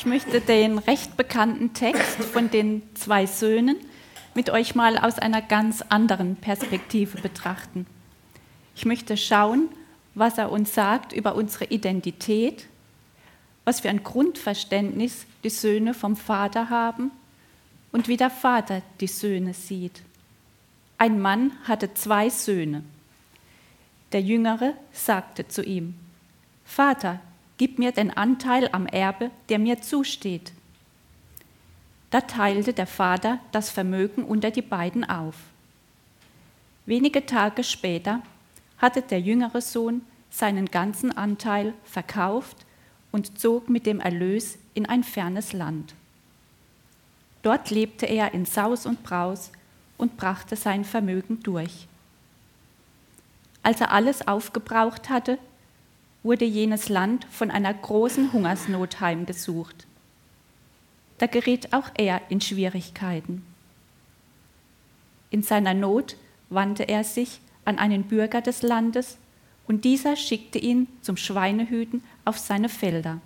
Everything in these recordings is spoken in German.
Ich möchte den recht bekannten Text von den zwei Söhnen mit euch mal aus einer ganz anderen Perspektive betrachten. Ich möchte schauen, was er uns sagt über unsere Identität, was für ein Grundverständnis die Söhne vom Vater haben und wie der Vater die Söhne sieht. Ein Mann hatte zwei Söhne. Der Jüngere sagte zu ihm, Vater, gib mir den Anteil am Erbe, der mir zusteht. Da teilte der Vater das Vermögen unter die beiden auf. Wenige Tage später hatte der jüngere Sohn seinen ganzen Anteil verkauft und zog mit dem Erlös in ein fernes Land. Dort lebte er in Saus und Braus und brachte sein Vermögen durch. Als er alles aufgebraucht hatte, wurde jenes Land von einer großen Hungersnot heimgesucht. Da geriet auch er in Schwierigkeiten. In seiner Not wandte er sich an einen Bürger des Landes und dieser schickte ihn zum Schweinehüten auf seine Felder.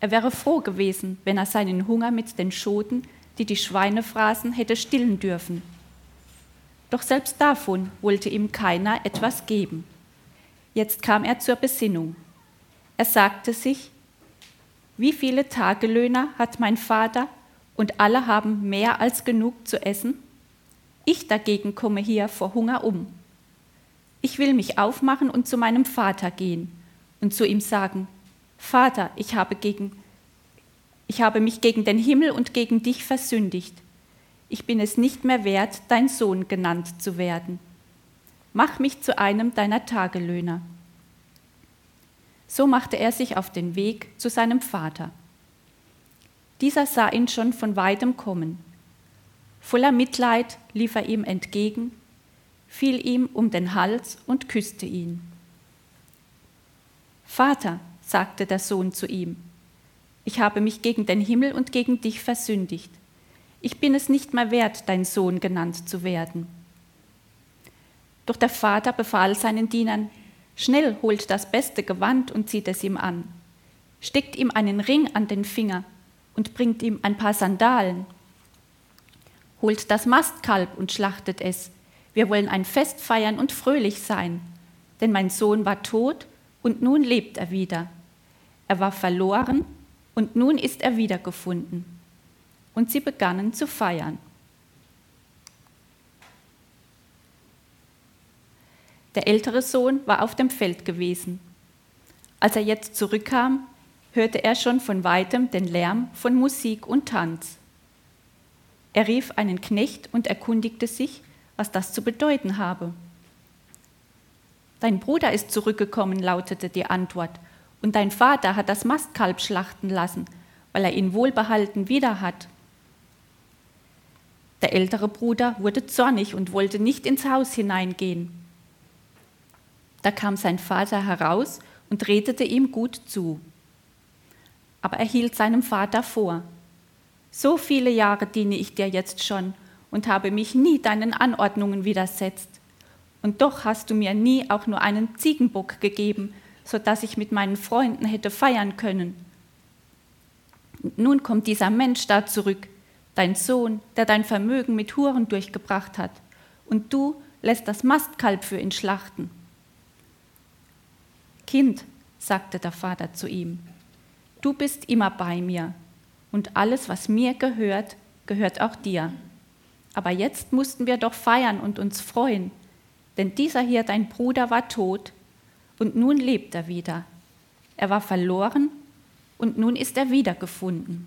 Er wäre froh gewesen, wenn er seinen Hunger mit den Schoten, die die Schweine fraßen, hätte stillen dürfen. Doch selbst davon wollte ihm keiner etwas geben. Jetzt kam er zur Besinnung. Er sagte sich, wie viele Tagelöhner hat mein Vater und alle haben mehr als genug zu essen? Ich dagegen komme hier vor Hunger um. Ich will mich aufmachen und zu meinem Vater gehen und zu ihm sagen, Vater, ich habe, gegen, ich habe mich gegen den Himmel und gegen dich versündigt. Ich bin es nicht mehr wert, dein Sohn genannt zu werden. Mach mich zu einem deiner Tagelöhner. So machte er sich auf den Weg zu seinem Vater. Dieser sah ihn schon von weitem kommen. Voller Mitleid lief er ihm entgegen, fiel ihm um den Hals und küsste ihn. Vater, sagte der Sohn zu ihm, ich habe mich gegen den Himmel und gegen dich versündigt. Ich bin es nicht mehr wert, dein Sohn genannt zu werden. Doch der Vater befahl seinen Dienern, Schnell holt das beste Gewand und zieht es ihm an, steckt ihm einen Ring an den Finger und bringt ihm ein paar Sandalen. Holt das Mastkalb und schlachtet es. Wir wollen ein Fest feiern und fröhlich sein, denn mein Sohn war tot und nun lebt er wieder. Er war verloren und nun ist er wiedergefunden. Und sie begannen zu feiern. Der ältere Sohn war auf dem Feld gewesen. Als er jetzt zurückkam, hörte er schon von weitem den Lärm von Musik und Tanz. Er rief einen Knecht und erkundigte sich, was das zu bedeuten habe. Dein Bruder ist zurückgekommen, lautete die Antwort, und dein Vater hat das Mastkalb schlachten lassen, weil er ihn wohlbehalten wieder hat. Der ältere Bruder wurde zornig und wollte nicht ins Haus hineingehen. Da kam sein Vater heraus und redete ihm gut zu. Aber er hielt seinem Vater vor, so viele Jahre diene ich dir jetzt schon und habe mich nie deinen Anordnungen widersetzt. Und doch hast du mir nie auch nur einen Ziegenbock gegeben, so dass ich mit meinen Freunden hätte feiern können. Und nun kommt dieser Mensch da zurück, dein Sohn, der dein Vermögen mit Huren durchgebracht hat, und du lässt das Mastkalb für ihn schlachten. Kind, sagte der Vater zu ihm, du bist immer bei mir und alles, was mir gehört, gehört auch dir. Aber jetzt mussten wir doch feiern und uns freuen, denn dieser hier, dein Bruder, war tot und nun lebt er wieder. Er war verloren und nun ist er wiedergefunden.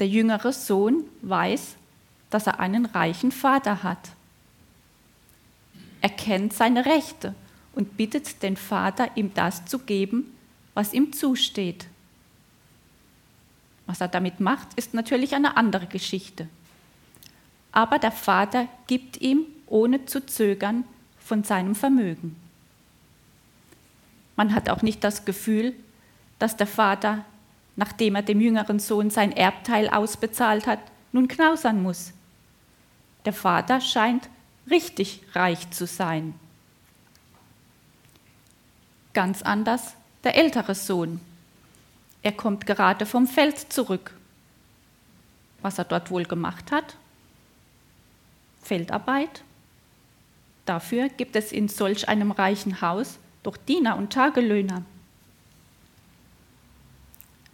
Der jüngere Sohn weiß, dass er einen reichen Vater hat erkennt seine Rechte und bittet den Vater, ihm das zu geben, was ihm zusteht. Was er damit macht, ist natürlich eine andere Geschichte. Aber der Vater gibt ihm, ohne zu zögern, von seinem Vermögen. Man hat auch nicht das Gefühl, dass der Vater, nachdem er dem jüngeren Sohn sein Erbteil ausbezahlt hat, nun knausern muss. Der Vater scheint richtig reich zu sein. Ganz anders der ältere Sohn. Er kommt gerade vom Feld zurück. Was er dort wohl gemacht hat? Feldarbeit. Dafür gibt es in solch einem reichen Haus doch Diener und Tagelöhner.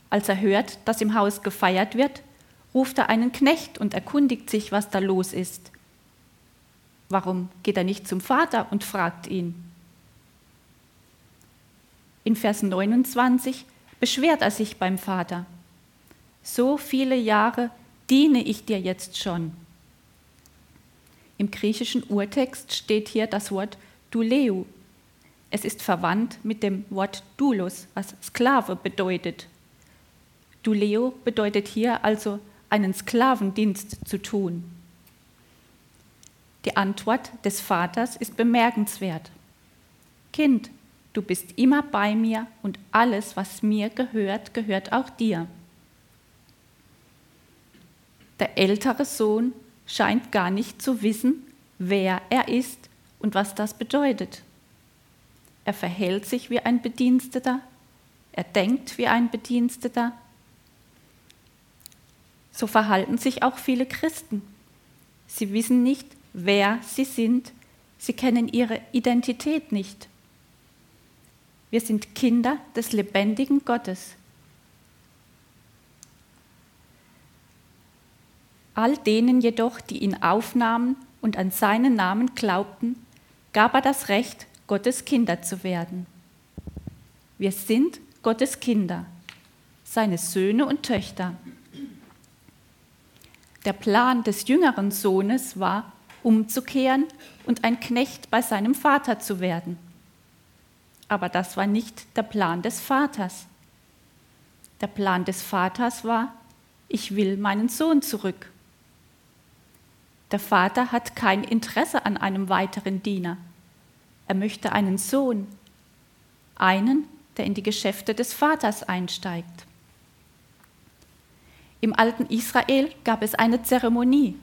Als er hört, dass im Haus gefeiert wird, ruft er einen Knecht und erkundigt sich, was da los ist. Warum geht er nicht zum Vater und fragt ihn? In Vers 29 beschwert er sich beim Vater. So viele Jahre diene ich dir jetzt schon. Im griechischen Urtext steht hier das Wort Duleu. Es ist verwandt mit dem Wort Doulos, was Sklave bedeutet. Duleo bedeutet hier also einen Sklavendienst zu tun. Die Antwort des Vaters ist bemerkenswert. Kind, du bist immer bei mir und alles, was mir gehört, gehört auch dir. Der ältere Sohn scheint gar nicht zu wissen, wer er ist und was das bedeutet. Er verhält sich wie ein Bediensteter, er denkt wie ein Bediensteter. So verhalten sich auch viele Christen. Sie wissen nicht, wer sie sind, sie kennen ihre Identität nicht. Wir sind Kinder des lebendigen Gottes. All denen jedoch, die ihn aufnahmen und an seinen Namen glaubten, gab er das Recht, Gottes Kinder zu werden. Wir sind Gottes Kinder, seine Söhne und Töchter. Der Plan des jüngeren Sohnes war, umzukehren und ein Knecht bei seinem Vater zu werden. Aber das war nicht der Plan des Vaters. Der Plan des Vaters war, ich will meinen Sohn zurück. Der Vater hat kein Interesse an einem weiteren Diener. Er möchte einen Sohn, einen, der in die Geschäfte des Vaters einsteigt. Im alten Israel gab es eine Zeremonie.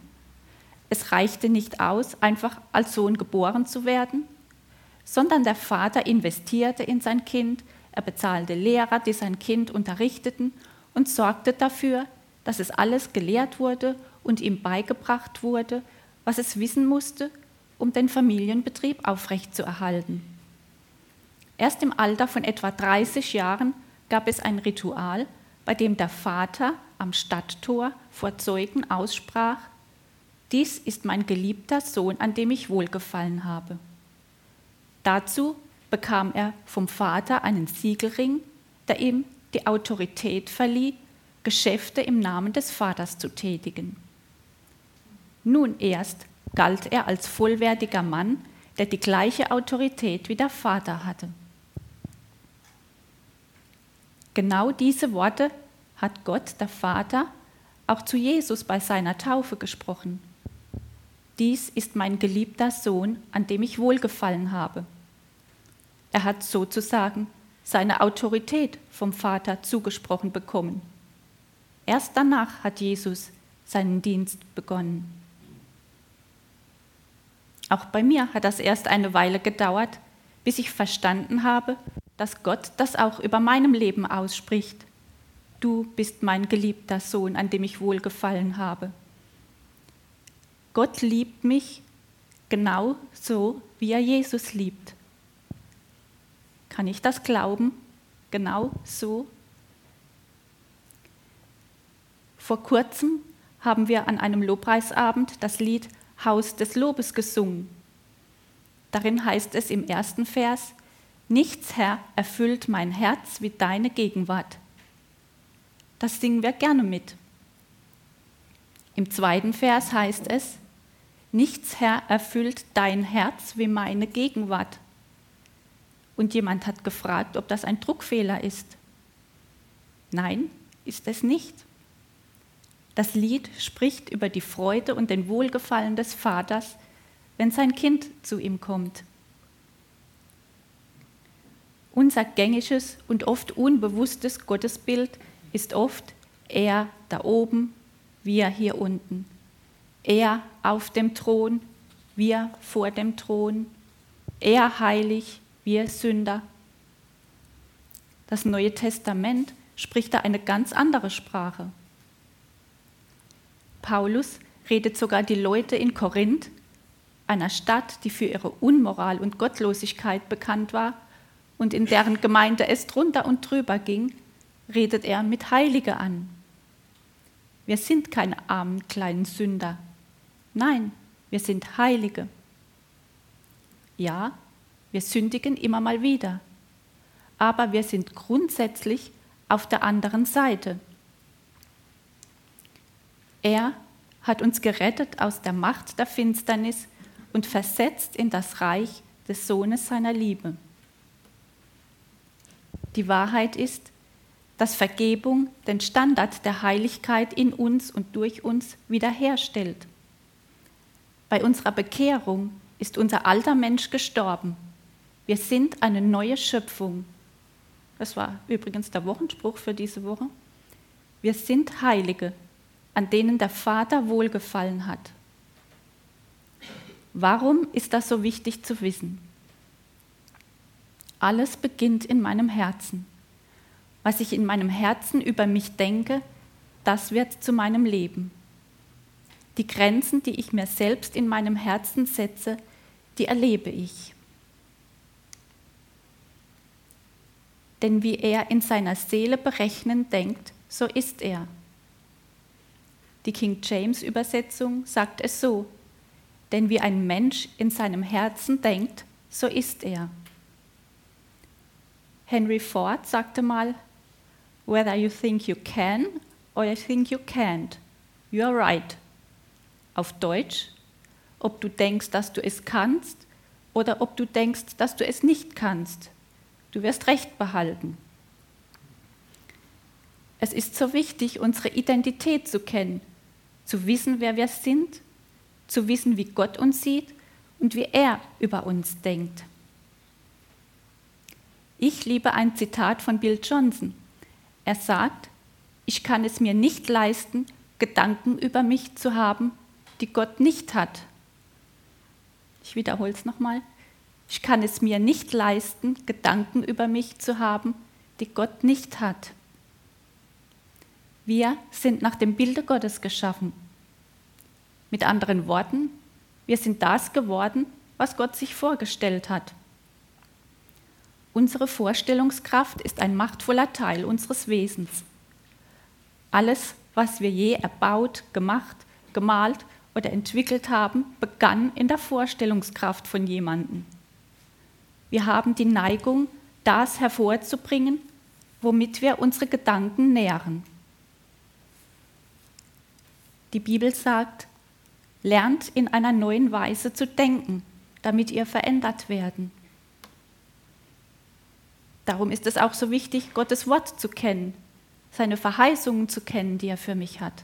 Es reichte nicht aus, einfach als Sohn geboren zu werden, sondern der Vater investierte in sein Kind, er bezahlte Lehrer, die sein Kind unterrichteten und sorgte dafür, dass es alles gelehrt wurde und ihm beigebracht wurde, was es wissen musste, um den Familienbetrieb aufrechtzuerhalten. Erst im Alter von etwa 30 Jahren gab es ein Ritual, bei dem der Vater am Stadttor vor Zeugen aussprach, dies ist mein geliebter Sohn, an dem ich wohlgefallen habe. Dazu bekam er vom Vater einen Siegelring, der ihm die Autorität verlieh, Geschäfte im Namen des Vaters zu tätigen. Nun erst galt er als vollwertiger Mann, der die gleiche Autorität wie der Vater hatte. Genau diese Worte hat Gott, der Vater, auch zu Jesus bei seiner Taufe gesprochen. Dies ist mein geliebter Sohn, an dem ich wohlgefallen habe. Er hat sozusagen seine Autorität vom Vater zugesprochen bekommen. Erst danach hat Jesus seinen Dienst begonnen. Auch bei mir hat das erst eine Weile gedauert, bis ich verstanden habe, dass Gott das auch über meinem Leben ausspricht. Du bist mein geliebter Sohn, an dem ich wohlgefallen habe. Gott liebt mich genau so, wie er Jesus liebt. Kann ich das glauben? Genau so? Vor kurzem haben wir an einem Lobpreisabend das Lied Haus des Lobes gesungen. Darin heißt es im ersten Vers, Nichts, Herr, erfüllt mein Herz wie deine Gegenwart. Das singen wir gerne mit. Im zweiten Vers heißt es, Nichts, Herr, erfüllt dein Herz wie meine Gegenwart. Und jemand hat gefragt, ob das ein Druckfehler ist. Nein, ist es nicht. Das Lied spricht über die Freude und den Wohlgefallen des Vaters, wenn sein Kind zu ihm kommt. Unser gängiges und oft unbewusstes Gottesbild ist oft er da oben, wir hier unten. Er auf dem Thron, wir vor dem Thron. Er heilig, wir Sünder. Das Neue Testament spricht da eine ganz andere Sprache. Paulus redet sogar die Leute in Korinth, einer Stadt, die für ihre Unmoral und Gottlosigkeit bekannt war und in deren Gemeinde es drunter und drüber ging, redet er mit Heilige an. Wir sind keine armen kleinen Sünder. Nein, wir sind Heilige. Ja, wir sündigen immer mal wieder, aber wir sind grundsätzlich auf der anderen Seite. Er hat uns gerettet aus der Macht der Finsternis und versetzt in das Reich des Sohnes seiner Liebe. Die Wahrheit ist, dass Vergebung den Standard der Heiligkeit in uns und durch uns wiederherstellt. Bei unserer Bekehrung ist unser alter Mensch gestorben. Wir sind eine neue Schöpfung. Das war übrigens der Wochenspruch für diese Woche. Wir sind Heilige, an denen der Vater wohlgefallen hat. Warum ist das so wichtig zu wissen? Alles beginnt in meinem Herzen. Was ich in meinem Herzen über mich denke, das wird zu meinem Leben. Die Grenzen, die ich mir selbst in meinem Herzen setze, die erlebe ich. Denn wie er in seiner Seele berechnend denkt, so ist er. Die King James Übersetzung sagt es so, denn wie ein Mensch in seinem Herzen denkt, so ist er. Henry Ford sagte mal, Whether you think you can or you think you can't, you are right. Auf Deutsch, ob du denkst, dass du es kannst oder ob du denkst, dass du es nicht kannst. Du wirst Recht behalten. Es ist so wichtig, unsere Identität zu kennen, zu wissen, wer wir sind, zu wissen, wie Gott uns sieht und wie er über uns denkt. Ich liebe ein Zitat von Bill Johnson. Er sagt, ich kann es mir nicht leisten, Gedanken über mich zu haben, die Gott nicht hat. Ich wiederhole es nochmal. Ich kann es mir nicht leisten, Gedanken über mich zu haben, die Gott nicht hat. Wir sind nach dem Bilde Gottes geschaffen. Mit anderen Worten, wir sind das geworden, was Gott sich vorgestellt hat. Unsere Vorstellungskraft ist ein machtvoller Teil unseres Wesens. Alles, was wir je erbaut, gemacht, gemalt oder entwickelt haben, begann in der Vorstellungskraft von jemandem. Wir haben die Neigung, das hervorzubringen, womit wir unsere Gedanken nähren. Die Bibel sagt, lernt in einer neuen Weise zu denken, damit ihr verändert werden. Darum ist es auch so wichtig, Gottes Wort zu kennen, seine Verheißungen zu kennen, die er für mich hat.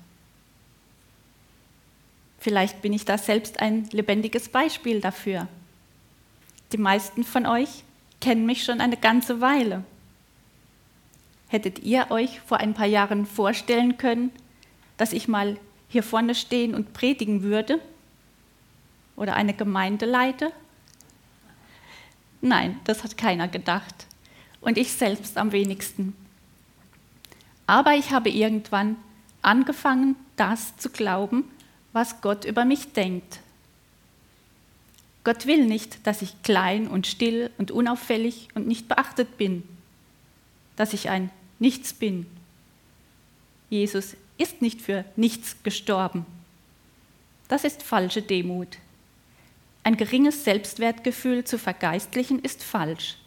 Vielleicht bin ich da selbst ein lebendiges Beispiel dafür. Die meisten von euch kennen mich schon eine ganze Weile. Hättet ihr euch vor ein paar Jahren vorstellen können, dass ich mal hier vorne stehen und predigen würde oder eine Gemeinde leite? Nein, das hat keiner gedacht. Und ich selbst am wenigsten. Aber ich habe irgendwann angefangen, das zu glauben, was Gott über mich denkt. Gott will nicht, dass ich klein und still und unauffällig und nicht beachtet bin, dass ich ein Nichts bin. Jesus ist nicht für nichts gestorben. Das ist falsche Demut. Ein geringes Selbstwertgefühl zu vergeistlichen ist falsch.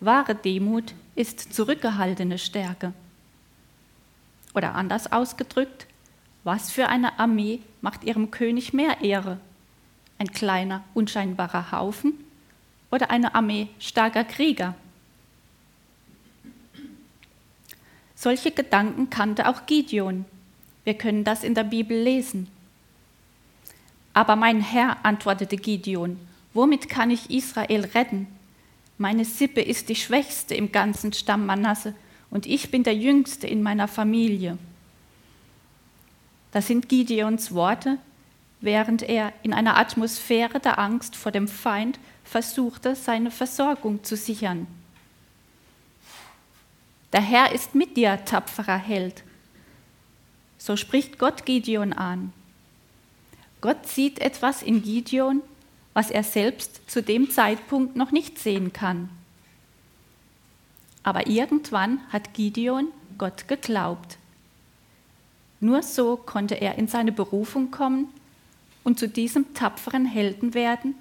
Wahre Demut ist zurückgehaltene Stärke. Oder anders ausgedrückt, was für eine Armee macht ihrem König mehr Ehre? Ein kleiner, unscheinbarer Haufen oder eine Armee starker Krieger? Solche Gedanken kannte auch Gideon. Wir können das in der Bibel lesen. Aber mein Herr, antwortete Gideon, womit kann ich Israel retten? Meine Sippe ist die schwächste im ganzen Stamm Manasse und ich bin der jüngste in meiner Familie. Das sind Gideons Worte, während er in einer Atmosphäre der Angst vor dem Feind versuchte, seine Versorgung zu sichern. Der Herr ist mit dir, tapferer Held. So spricht Gott Gideon an. Gott sieht etwas in Gideon, was er selbst zu dem Zeitpunkt noch nicht sehen kann. Aber irgendwann hat Gideon Gott geglaubt. Nur so konnte er in seine Berufung kommen und zu diesem tapferen Helden werden,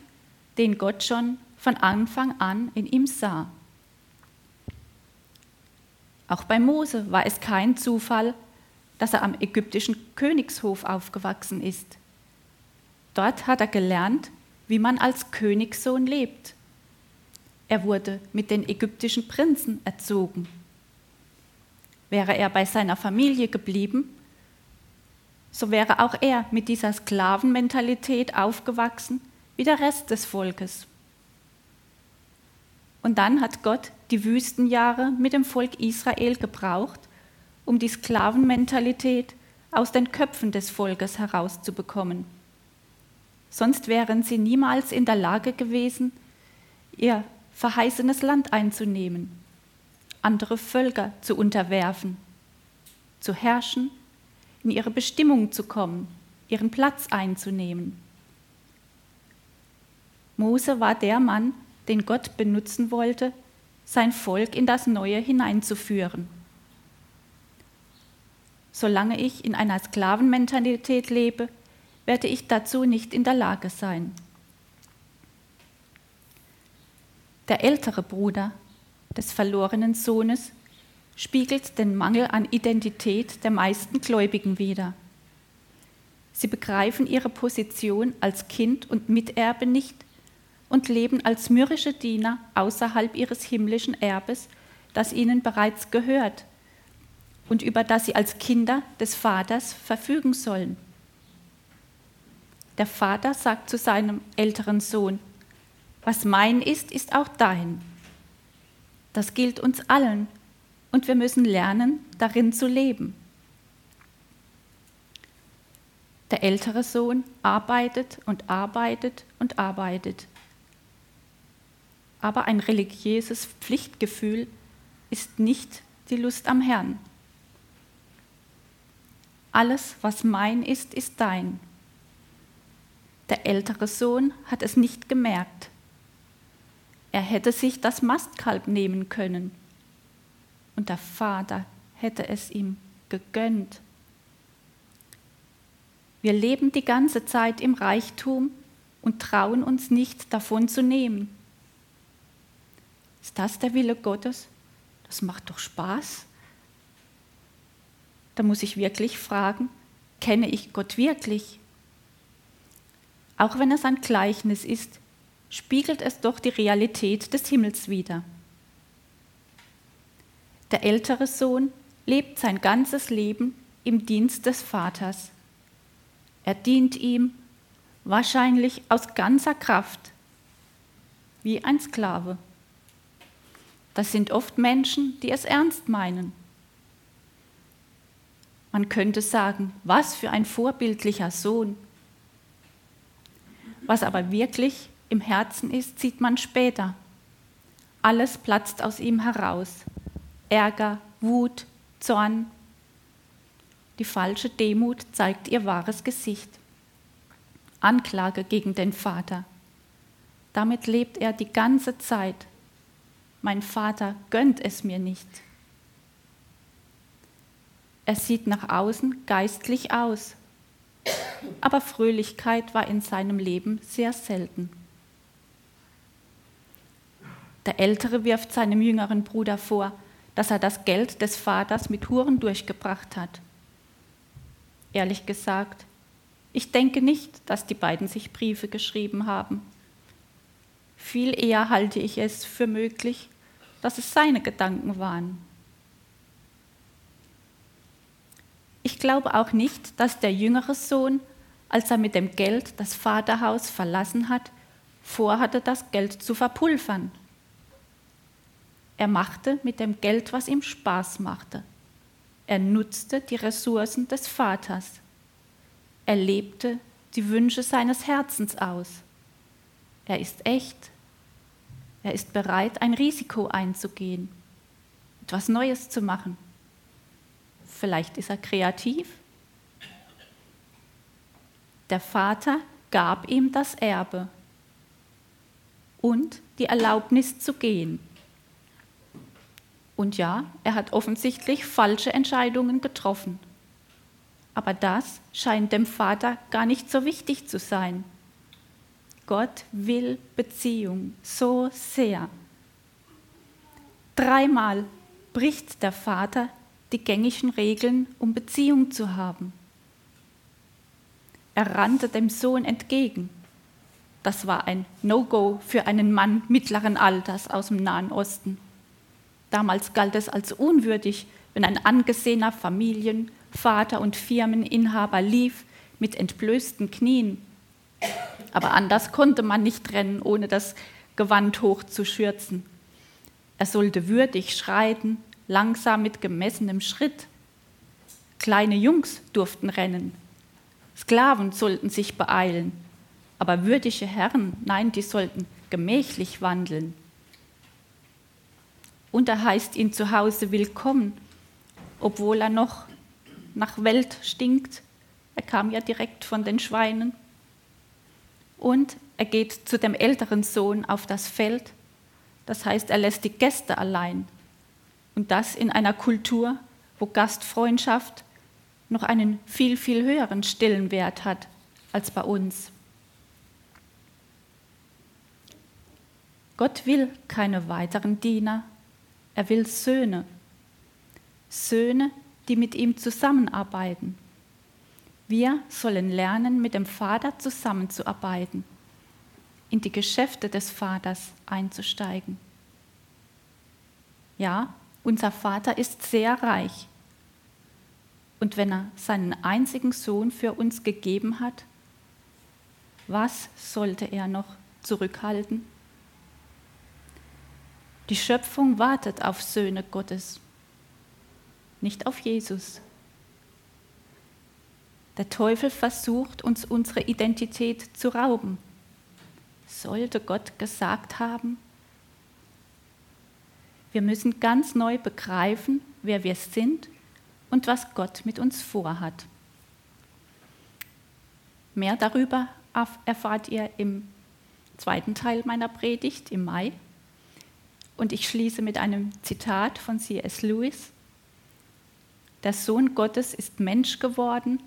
den Gott schon von Anfang an in ihm sah. Auch bei Mose war es kein Zufall, dass er am ägyptischen Königshof aufgewachsen ist. Dort hat er gelernt, wie man als Königssohn lebt. Er wurde mit den ägyptischen Prinzen erzogen. Wäre er bei seiner Familie geblieben, so wäre auch er mit dieser Sklavenmentalität aufgewachsen wie der Rest des Volkes. Und dann hat Gott die Wüstenjahre mit dem Volk Israel gebraucht, um die Sklavenmentalität aus den Köpfen des Volkes herauszubekommen. Sonst wären sie niemals in der Lage gewesen, ihr verheißenes Land einzunehmen, andere Völker zu unterwerfen, zu herrschen, in ihre Bestimmung zu kommen, ihren Platz einzunehmen. Mose war der Mann, den Gott benutzen wollte, sein Volk in das Neue hineinzuführen. Solange ich in einer Sklavenmentalität lebe, werde ich dazu nicht in der Lage sein. Der ältere Bruder des verlorenen Sohnes spiegelt den Mangel an Identität der meisten Gläubigen wider. Sie begreifen ihre Position als Kind und Miterbe nicht und leben als mürrische Diener außerhalb ihres himmlischen Erbes, das ihnen bereits gehört und über das sie als Kinder des Vaters verfügen sollen. Der Vater sagt zu seinem älteren Sohn, was mein ist, ist auch dein. Das gilt uns allen und wir müssen lernen, darin zu leben. Der ältere Sohn arbeitet und arbeitet und arbeitet aber ein religiöses Pflichtgefühl ist nicht die Lust am Herrn. Alles, was mein ist, ist dein. Der ältere Sohn hat es nicht gemerkt. Er hätte sich das Mastkalb nehmen können und der Vater hätte es ihm gegönnt. Wir leben die ganze Zeit im Reichtum und trauen uns nicht davon zu nehmen. Ist das der Wille Gottes? Das macht doch Spaß. Da muss ich wirklich fragen, kenne ich Gott wirklich? Auch wenn es ein Gleichnis ist, spiegelt es doch die Realität des Himmels wider. Der ältere Sohn lebt sein ganzes Leben im Dienst des Vaters. Er dient ihm wahrscheinlich aus ganzer Kraft, wie ein Sklave. Das sind oft Menschen, die es ernst meinen. Man könnte sagen, was für ein vorbildlicher Sohn. Was aber wirklich im Herzen ist, sieht man später. Alles platzt aus ihm heraus. Ärger, Wut, Zorn. Die falsche Demut zeigt ihr wahres Gesicht. Anklage gegen den Vater. Damit lebt er die ganze Zeit mein Vater gönnt es mir nicht. Er sieht nach außen geistlich aus, aber Fröhlichkeit war in seinem Leben sehr selten. Der Ältere wirft seinem jüngeren Bruder vor, dass er das Geld des Vaters mit Huren durchgebracht hat. Ehrlich gesagt, ich denke nicht, dass die beiden sich Briefe geschrieben haben. Viel eher halte ich es für möglich, dass es seine Gedanken waren. Ich glaube auch nicht, dass der jüngere Sohn, als er mit dem Geld das Vaterhaus verlassen hat, vorhatte, das Geld zu verpulvern. Er machte mit dem Geld, was ihm Spaß machte. Er nutzte die Ressourcen des Vaters. Er lebte die Wünsche seines Herzens aus. Er ist echt, er ist bereit, ein Risiko einzugehen. etwas Neues zu machen. Vielleicht ist er kreativ. Der Vater gab ihm das Erbe und die Erlaubnis zu gehen. Und ja, er hat offensichtlich falsche Entscheidungen getroffen. Aber das scheint dem Vater gar nicht so wichtig zu sein. Gott will Beziehung so sehr. Dreimal bricht der Vater die gängigen Regeln, um Beziehung zu haben. Er rannte dem Sohn entgegen. Das war ein No-Go für einen Mann mittleren Alters aus dem Nahen Osten. Damals galt es als unwürdig, wenn ein angesehener Familienvater und Firmeninhaber lief mit entblößten Knien. Aber anders konnte man nicht rennen, ohne das Gewand hochzuschürzen. Er sollte würdig schreiten, langsam mit gemessenem Schritt. Kleine Jungs durften rennen, Sklaven sollten sich beeilen, aber würdige Herren, nein, die sollten gemächlich wandeln und er heißt ihn zu Hause willkommen, obwohl er noch nach Welt stinkt. Er kam ja direkt von den Schweinen. Und er geht zu dem älteren Sohn auf das Feld. Das heißt, er lässt die Gäste allein. Und das in einer Kultur, wo Gastfreundschaft noch einen viel, viel höheren Stellenwert hat als bei uns. Gott will keine weiteren Diener, er will Söhne. Söhne, die mit ihm zusammenarbeiten. Wir sollen lernen, mit dem Vater zusammenzuarbeiten, in die Geschäfte des Vaters einzusteigen. Ja, unser Vater ist sehr reich. Und wenn er seinen einzigen Sohn für uns gegeben hat, was sollte er noch zurückhalten? Die Schöpfung wartet auf Söhne Gottes, nicht auf Jesus. Der Teufel versucht uns unsere Identität zu rauben. Sollte Gott gesagt haben, wir müssen ganz neu begreifen, wer wir sind und was Gott mit uns vorhat. Mehr darüber erfahrt ihr im zweiten Teil meiner Predigt im Mai. Und ich schließe mit einem Zitat von C.S. Lewis. Der Sohn Gottes ist Mensch geworden,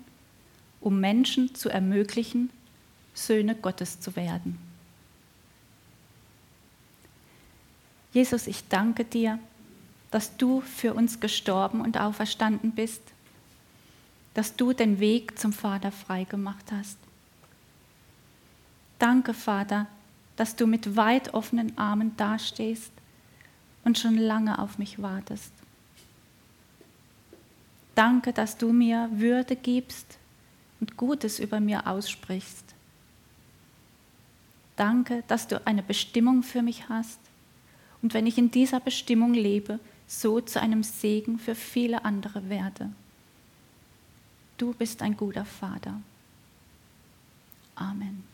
um Menschen zu ermöglichen, Söhne Gottes zu werden. Jesus, ich danke dir, dass du für uns gestorben und auferstanden bist, dass du den Weg zum Vater freigemacht hast. Danke, Vater, dass du mit weit offenen Armen dastehst und schon lange auf mich wartest. Danke, dass du mir Würde gibst und Gutes über mir aussprichst. Danke, dass du eine Bestimmung für mich hast und wenn ich in dieser Bestimmung lebe, so zu einem Segen für viele andere werde. Du bist ein guter Vater. Amen.